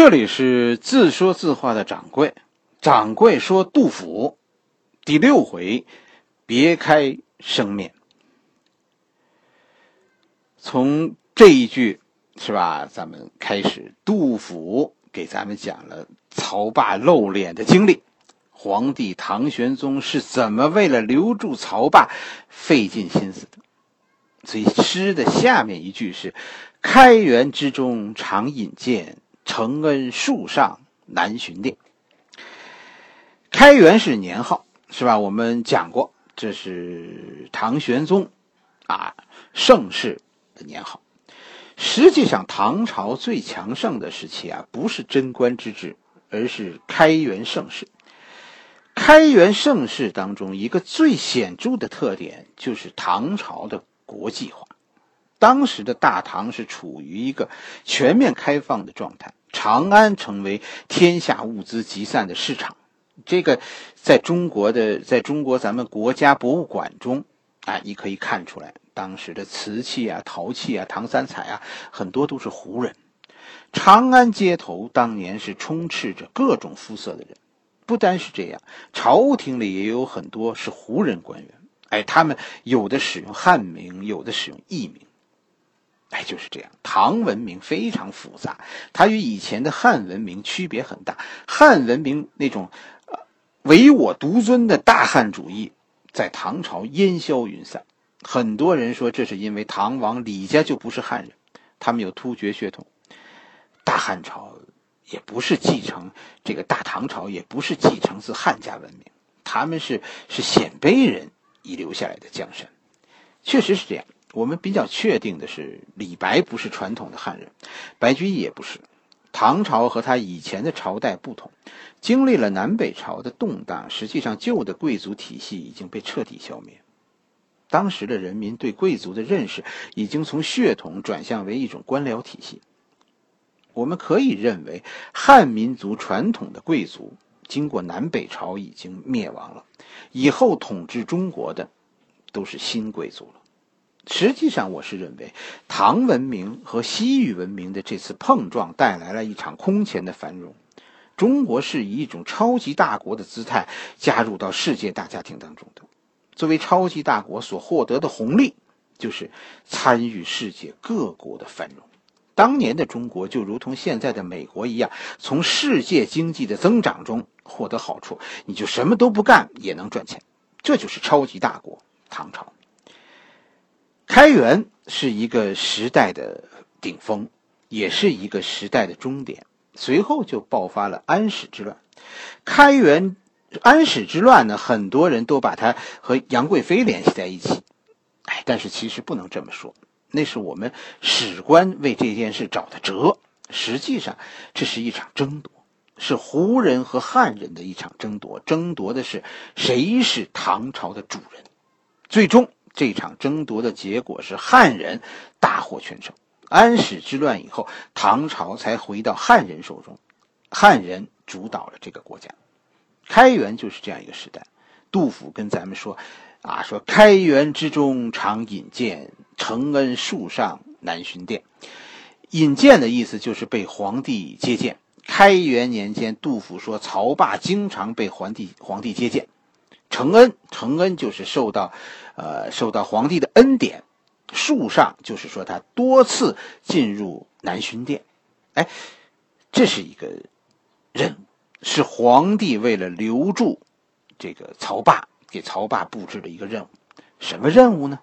这里是自说自话的掌柜，掌柜说杜甫，第六回，别开生面。从这一句是吧，咱们开始，杜甫给咱们讲了曹霸露脸的经历，皇帝唐玄宗是怎么为了留住曹霸费尽心思的。所以诗的下面一句是：“开元之中常引荐。”承恩树上难寻店。开元是年号，是吧？我们讲过，这是唐玄宗啊盛世的年号。实际上，唐朝最强盛的时期啊，不是贞观之治，而是开元盛世。开元盛世当中，一个最显著的特点就是唐朝的国际化。当时的大唐是处于一个全面开放的状态。长安成为天下物资集散的市场，这个在中国的，在中国咱们国家博物馆中，啊，你可以看出来，当时的瓷器啊、陶器啊、唐三彩啊，很多都是胡人。长安街头当年是充斥着各种肤色的人，不单是这样，朝廷里也有很多是胡人官员，哎，他们有的使用汉名，有的使用艺名。哎，就是这样。唐文明非常复杂，它与以前的汉文明区别很大。汉文明那种，呃，唯我独尊的大汉主义，在唐朝烟消云散。很多人说，这是因为唐王李家就不是汉人，他们有突厥血统。大汉朝也不是继承这个大唐朝，也不是继承自汉家文明，他们是是鲜卑人遗留下来的江山，确实是这样。我们比较确定的是，李白不是传统的汉人，白居易也不是。唐朝和他以前的朝代不同，经历了南北朝的动荡，实际上旧的贵族体系已经被彻底消灭。当时的人民对贵族的认识已经从血统转向为一种官僚体系。我们可以认为，汉民族传统的贵族经过南北朝已经灭亡了，以后统治中国的都是新贵族了。实际上，我是认为，唐文明和西域文明的这次碰撞带来了一场空前的繁荣。中国是以一种超级大国的姿态加入到世界大家庭当中的。作为超级大国所获得的红利，就是参与世界各国的繁荣。当年的中国就如同现在的美国一样，从世界经济的增长中获得好处，你就什么都不干也能赚钱。这就是超级大国唐朝。开元是一个时代的顶峰，也是一个时代的终点。随后就爆发了安史之乱。开元、安史之乱呢，很多人都把它和杨贵妃联系在一起。哎，但是其实不能这么说，那是我们史官为这件事找的辙。实际上，这是一场争夺，是胡人和汉人的一场争夺，争夺的是谁是唐朝的主人。最终。这场争夺的结果是汉人大获全胜。安史之乱以后，唐朝才回到汉人手中，汉人主导了这个国家。开元就是这样一个时代。杜甫跟咱们说：“啊，说开元之中常引荐，承恩树上难寻殿。”引荐的意思就是被皇帝接见。开元年间，杜甫说曹霸经常被皇帝皇帝接见。承恩，承恩就是受到，呃，受到皇帝的恩典。树上就是说他多次进入南巡殿，哎，这是一个任务，是皇帝为了留住这个曹霸，给曹霸布置的一个任务。什么任务呢？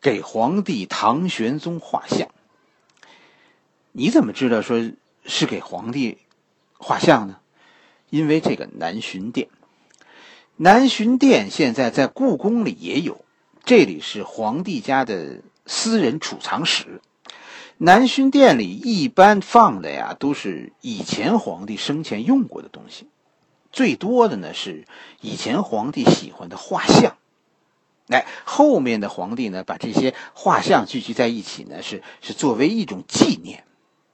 给皇帝唐玄宗画像。你怎么知道说是给皇帝画像呢？因为这个南巡殿。南巡殿现在在故宫里也有，这里是皇帝家的私人储藏室。南巡殿里一般放的呀，都是以前皇帝生前用过的东西，最多的呢是以前皇帝喜欢的画像。哎，后面的皇帝呢，把这些画像聚集在一起呢，是是作为一种纪念。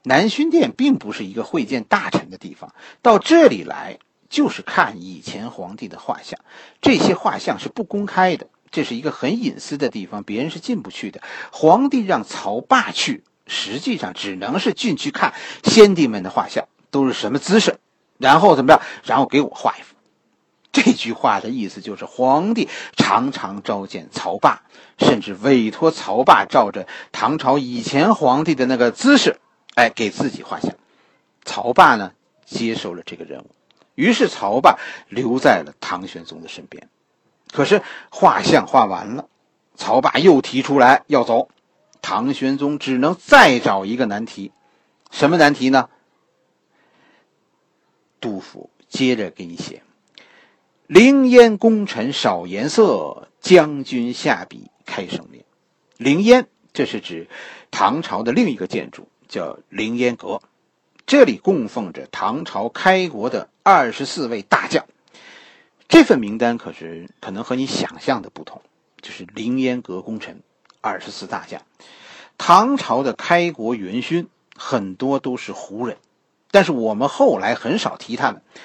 南巡殿并不是一个会见大臣的地方，到这里来。就是看以前皇帝的画像，这些画像是不公开的，这是一个很隐私的地方，别人是进不去的。皇帝让曹霸去，实际上只能是进去看先帝们的画像都是什么姿势，然后怎么样，然后给我画一幅。这句话的意思就是，皇帝常常召见曹霸，甚至委托曹霸照着唐朝以前皇帝的那个姿势，哎，给自己画像。曹霸呢，接受了这个任务，于是曹霸留在了唐玄宗的身边。可是画像画完了，曹霸又提出来要走，唐玄宗只能再找一个难题，什么难题呢？杜甫接着给你写。凌烟功臣少颜色，将军下笔开生面。凌烟，这是指唐朝的另一个建筑，叫凌烟阁。这里供奉着唐朝开国的二十四位大将。这份名单可是可能和你想象的不同，就是凌烟阁功臣二十四大将。唐朝的开国元勋很多都是胡人，但是我们后来很少提他们。《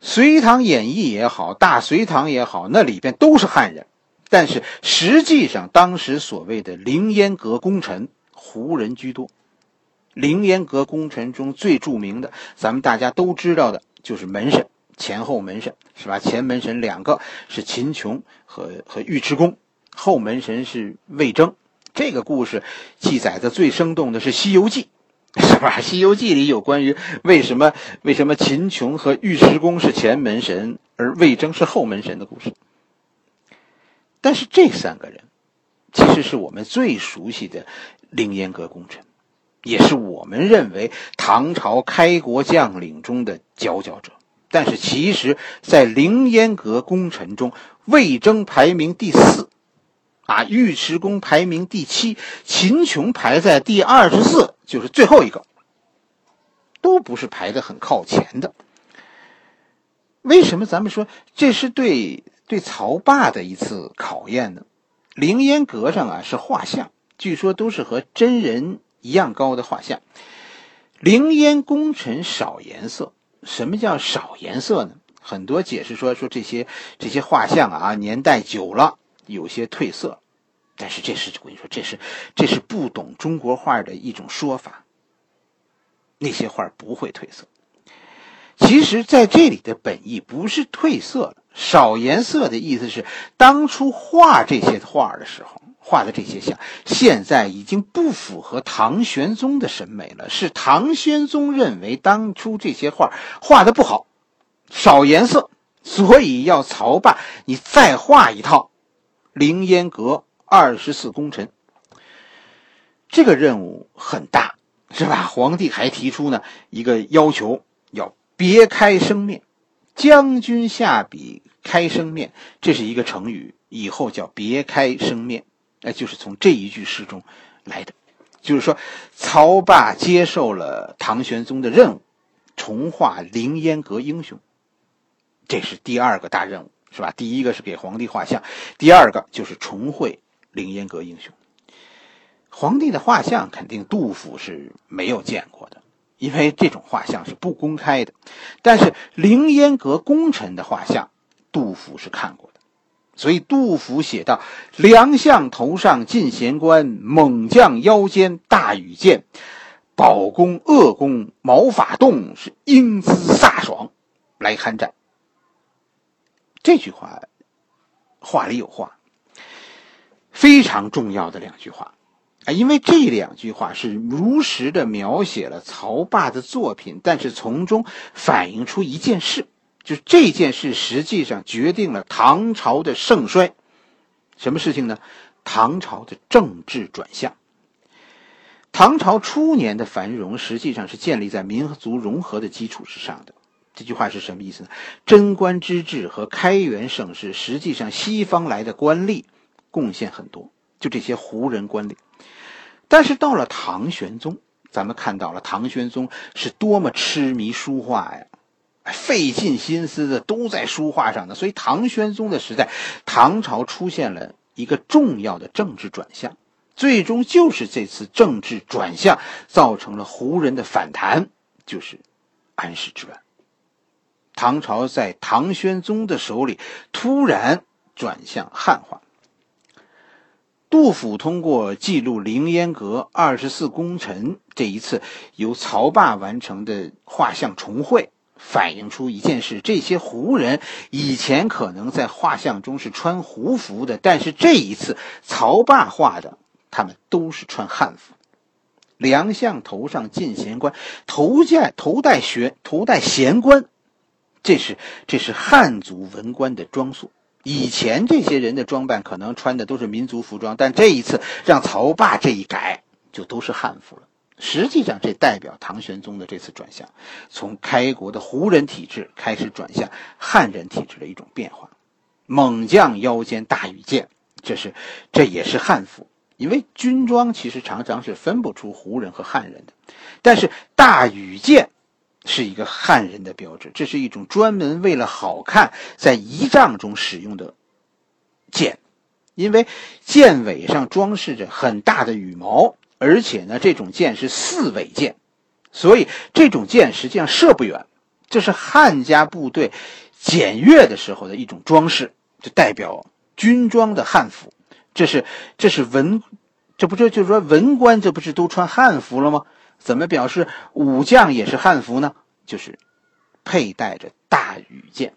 隋唐演义》也好，《大隋唐》也好，那里边都是汉人，但是实际上当时所谓的凌烟阁功臣，胡人居多。凌烟阁功臣中最著名的，咱们大家都知道的，就是门神前后门神，是吧？前门神两个是秦琼和和尉迟恭，后门神是魏征。这个故事记载的最生动的是《西游记》。是吧？《西游记》里有关于为什么为什么秦琼和尉迟恭是前门神，而魏征是后门神的故事。但是这三个人，其实是我们最熟悉的凌烟阁功臣，也是我们认为唐朝开国将领中的佼佼者。但是其实，在凌烟阁功臣中，魏征排名第四。啊，尉迟恭排名第七，秦琼排在第二十四，就是最后一个，都不是排的很靠前的。为什么咱们说这是对对曹霸的一次考验呢？凌烟阁上啊是画像，据说都是和真人一样高的画像。凌烟功臣少颜色，什么叫少颜色呢？很多解释说说这些这些画像啊年代久了。有些褪色，但是这是我跟你说，这是这是不懂中国画的一种说法。那些画不会褪色。其实，在这里的本意不是褪色了，少颜色的意思是，当初画这些画的时候，画的这些像，现在已经不符合唐玄宗的审美了。是唐玄宗认为当初这些画画的不好，少颜色，所以要曹霸你再画一套。凌烟阁二十四功臣，这个任务很大，是吧？皇帝还提出呢一个要求，要别开生面。将军下笔开生面，这是一个成语，以后叫别开生面，哎，就是从这一句诗中来的。就是说，曹霸接受了唐玄宗的任务，重画凌烟阁英雄，这是第二个大任务。是吧？第一个是给皇帝画像，第二个就是重绘凌烟阁英雄。皇帝的画像肯定杜甫是没有见过的，因为这种画像是不公开的。但是凌烟阁功臣的画像，杜甫是看过的。所以杜甫写道：“良相头上进贤冠，猛将腰间大羽箭。宝弓恶弓毛发动，是英姿飒爽，来酣战。”这句话，话里有话，非常重要的两句话啊！因为这两句话是如实的描写了曹霸的作品，但是从中反映出一件事，就这件事实际上决定了唐朝的盛衰。什么事情呢？唐朝的政治转向。唐朝初年的繁荣，实际上是建立在民族融合的基础之上的。这句话是什么意思呢？贞观之治和开元盛世，实际上西方来的官吏贡献很多，就这些胡人官吏。但是到了唐玄宗，咱们看到了唐玄宗是多么痴迷书画呀，费尽心思的都在书画上的。所以唐玄宗的时代，唐朝出现了一个重要的政治转向，最终就是这次政治转向造成了胡人的反弹，就是安史之乱。唐朝在唐玄宗的手里突然转向汉化。杜甫通过记录凌烟阁二十四功臣这一次由曹霸完成的画像重绘，反映出一件事：这些胡人以前可能在画像中是穿胡服的，但是这一次曹霸画的，他们都是穿汉服。梁相头上进贤冠，头戴头戴学头戴贤冠，这是这是汉族文官的装束。以前这些人的装扮可能穿的都是民族服装，但这一次让曹霸这一改，就都是汉服了。实际上，这代表唐玄宗的这次转向，从开国的胡人体制开始转向汉人体制的一种变化。猛将腰间大羽箭，这是这也是汉服，因为军装其实常常是分不出胡人和汉人的，但是大羽箭。是一个汉人的标志，这是一种专门为了好看在仪仗中使用的剑，因为剑尾上装饰着很大的羽毛，而且呢，这种剑是四尾剑，所以这种剑实际上射不远。这是汉家部队检阅的时候的一种装饰，就代表军装的汉服。这是这是文，这不就就是说文官这不是都穿汉服了吗？怎么表示武将也是汉服呢？就是佩戴着大羽箭。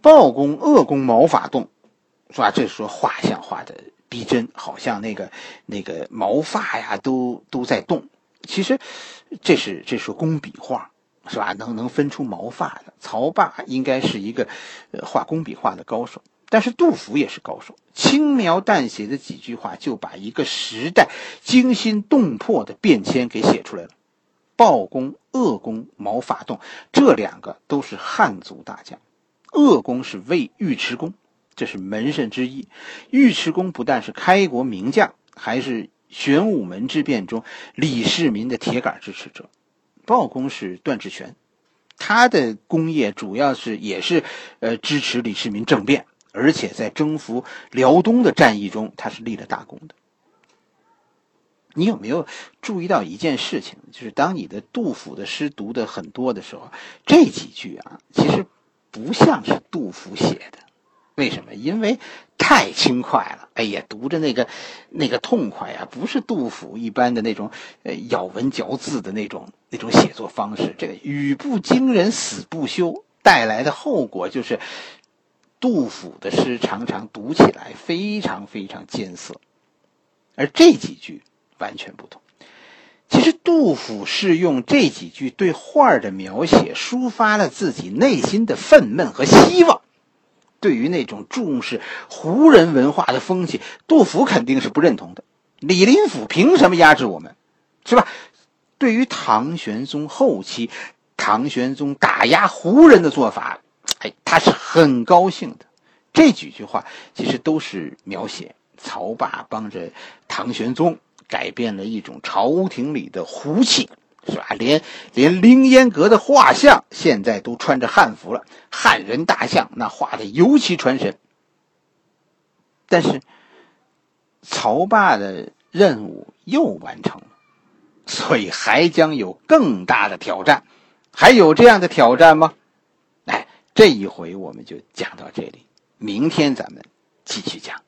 鲍公、恶公毛发动，是吧？这说画像画的逼真，好像那个那个毛发呀都都在动。其实这是这是工笔画，是吧？能能分出毛发的。曹霸应该是一个呃画工笔画的高手。但是杜甫也是高手，轻描淡写的几句话就把一个时代惊心动魄的变迁给写出来了。鲍公、鄂公、毛发动这两个都是汉族大将，鄂公是魏尉迟恭，这是门神之一。尉迟恭不但是开国名将，还是玄武门之变中李世民的铁杆支持者。鲍公是段志权，他的功业主要是也是呃支持李世民政变。而且在征服辽东的战役中，他是立了大功的。你有没有注意到一件事情？就是当你的杜甫的诗读的很多的时候，这几句啊，其实不像是杜甫写的。为什么？因为太轻快了。哎呀，读着那个那个痛快呀，不是杜甫一般的那种呃咬文嚼字的那种那种写作方式。这个语不惊人死不休带来的后果就是。杜甫的诗常常读起来非常非常艰涩，而这几句完全不同。其实杜甫是用这几句对画的描写，抒发了自己内心的愤懑和希望。对于那种重视胡人文化的风气，杜甫肯定是不认同的。李林甫凭什么压制我们，是吧？对于唐玄宗后期，唐玄宗打压胡人的做法。哎，他是很高兴的。这几句话其实都是描写曹霸帮着唐玄宗改变了一种朝廷里的胡气，是吧？连连凌烟阁的画像现在都穿着汉服了，汉人大象那画的尤其传神。但是曹霸的任务又完成了，所以还将有更大的挑战。还有这样的挑战吗？哎这一回我们就讲到这里，明天咱们继续讲。